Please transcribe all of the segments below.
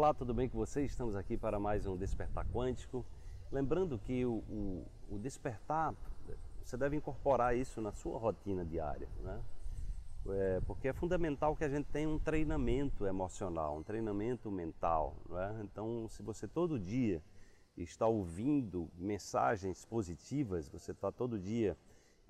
Olá, tudo bem com vocês? Estamos aqui para mais um Despertar Quântico. Lembrando que o, o, o despertar, você deve incorporar isso na sua rotina diária, né? É, porque é fundamental que a gente tenha um treinamento emocional, um treinamento mental. Né? Então, se você todo dia está ouvindo mensagens positivas, você está todo dia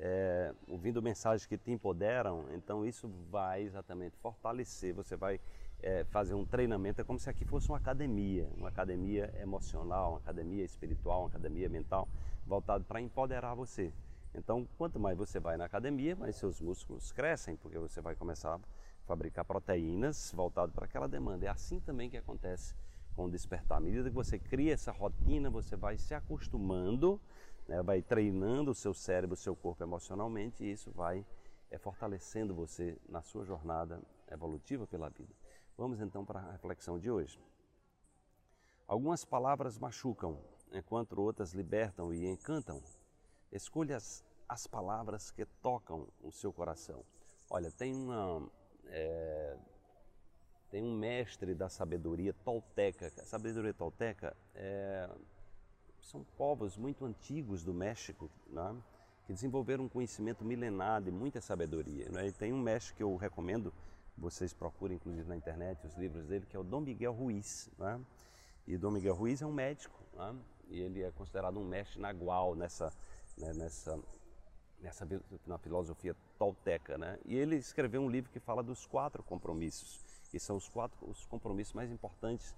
é, ouvindo mensagens que te empoderam, então isso vai exatamente fortalecer, você vai é, fazer um treinamento, é como se aqui fosse uma academia, uma academia emocional, uma academia espiritual, uma academia mental, voltado para empoderar você. Então, quanto mais você vai na academia, mais seus músculos crescem, porque você vai começar a fabricar proteínas voltado para aquela demanda. É assim também que acontece com o despertar. À medida que você cria essa rotina, você vai se acostumando, né, vai treinando o seu cérebro, o seu corpo emocionalmente, e isso vai é, fortalecendo você na sua jornada evolutiva pela vida. Vamos então para a reflexão de hoje. Algumas palavras machucam, enquanto outras libertam e encantam. Escolha as, as palavras que tocam o seu coração. Olha, tem uma. É, tem um mestre da sabedoria tolteca. A sabedoria tolteca é, são povos muito antigos do México, né? que desenvolveram um conhecimento milenar de muita sabedoria. Né? E tem um mestre que eu recomendo, vocês procurem inclusive na internet os livros dele, que é o Dom Miguel Ruiz. Né? E Dom Miguel Ruiz é um médico, né? e ele é considerado um mestre nagual nessa, né, nessa, nessa na filosofia tolteca. Né? E ele escreveu um livro que fala dos quatro compromissos que são os quatro os compromissos mais importantes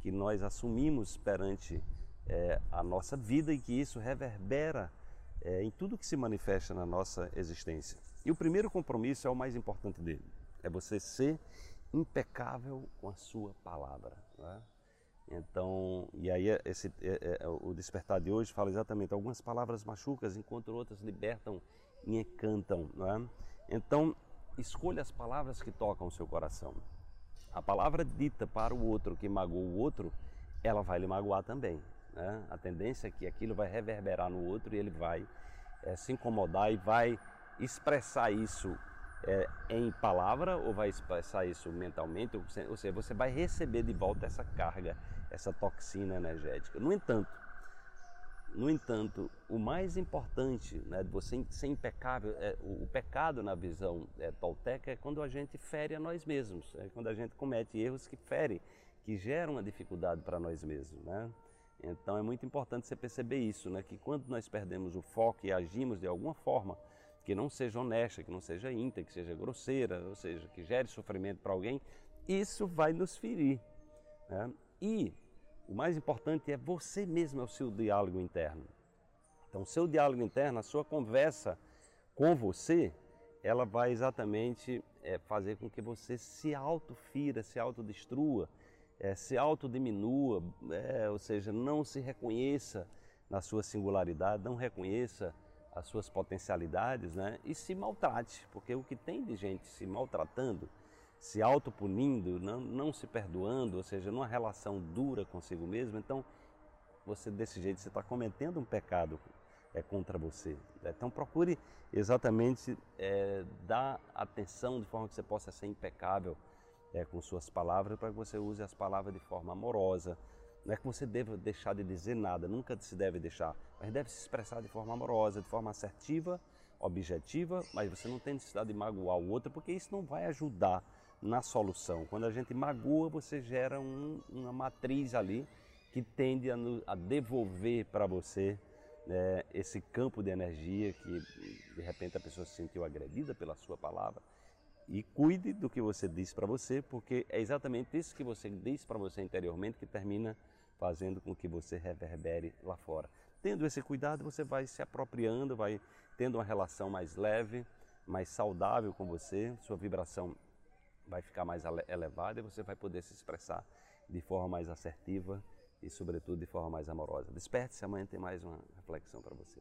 que nós assumimos perante é, a nossa vida e que isso reverbera é, em tudo que se manifesta na nossa existência. E o primeiro compromisso é o mais importante dele, é você ser impecável com a sua palavra. Né? Então, e aí esse, é, é, o despertar de hoje fala exatamente algumas palavras machucas enquanto outras libertam e encantam. Né? Então, escolha as palavras que tocam o seu coração. A palavra dita para o outro que magoou o outro, ela vai lhe magoar também. Né? A tendência é que aquilo vai reverberar no outro e ele vai é, se incomodar e vai expressar isso é, em palavra ou vai expressar isso mentalmente, ou seja, você vai receber de volta essa carga, essa toxina energética. No entanto, no entanto, o mais importante né, de você ser impecável, é, o, o, pecado na visão é, tolteca é quando a gente fere a nós mesmos, é quando a gente comete erros que ferem, que geram uma dificuldade para nós mesmos. Né? Então é muito importante você perceber isso, né, que quando nós perdemos o foco e agimos de alguma forma que não seja honesta, que não seja íntegra, que seja grosseira, ou seja, que gere sofrimento para alguém, isso vai nos ferir. Né? E o mais importante é você mesmo, é o seu diálogo interno. Então, o seu diálogo interno, a sua conversa com você, ela vai exatamente é, fazer com que você se autofira, se autodestrua, é, se autodiminua, é, ou seja, não se reconheça na sua singularidade, não reconheça as suas potencialidades né? e se maltrate, porque o que tem de gente se maltratando se autopunindo, não, não se perdoando, ou seja, numa relação dura consigo mesmo, então você desse jeito você está cometendo um pecado é, contra você. Então procure exatamente é, dar atenção de forma que você possa ser impecável é, com suas palavras, para que você use as palavras de forma amorosa. Não é que você deva deixar de dizer nada, nunca se deve deixar, mas deve se expressar de forma amorosa, de forma assertiva, objetiva, mas você não tem necessidade de magoar o outro, porque isso não vai ajudar na solução. Quando a gente magoa, você gera um, uma matriz ali que tende a, a devolver para você né, esse campo de energia que de repente a pessoa se sentiu agredida pela sua palavra. E cuide do que você diz para você, porque é exatamente isso que você diz para você interiormente que termina fazendo com que você reverbere lá fora. Tendo esse cuidado, você vai se apropriando, vai tendo uma relação mais leve, mais saudável com você, sua vibração vai ficar mais elevada e você vai poder se expressar de forma mais assertiva e, sobretudo, de forma mais amorosa. Desperte-se, amanhã tem mais uma reflexão para você.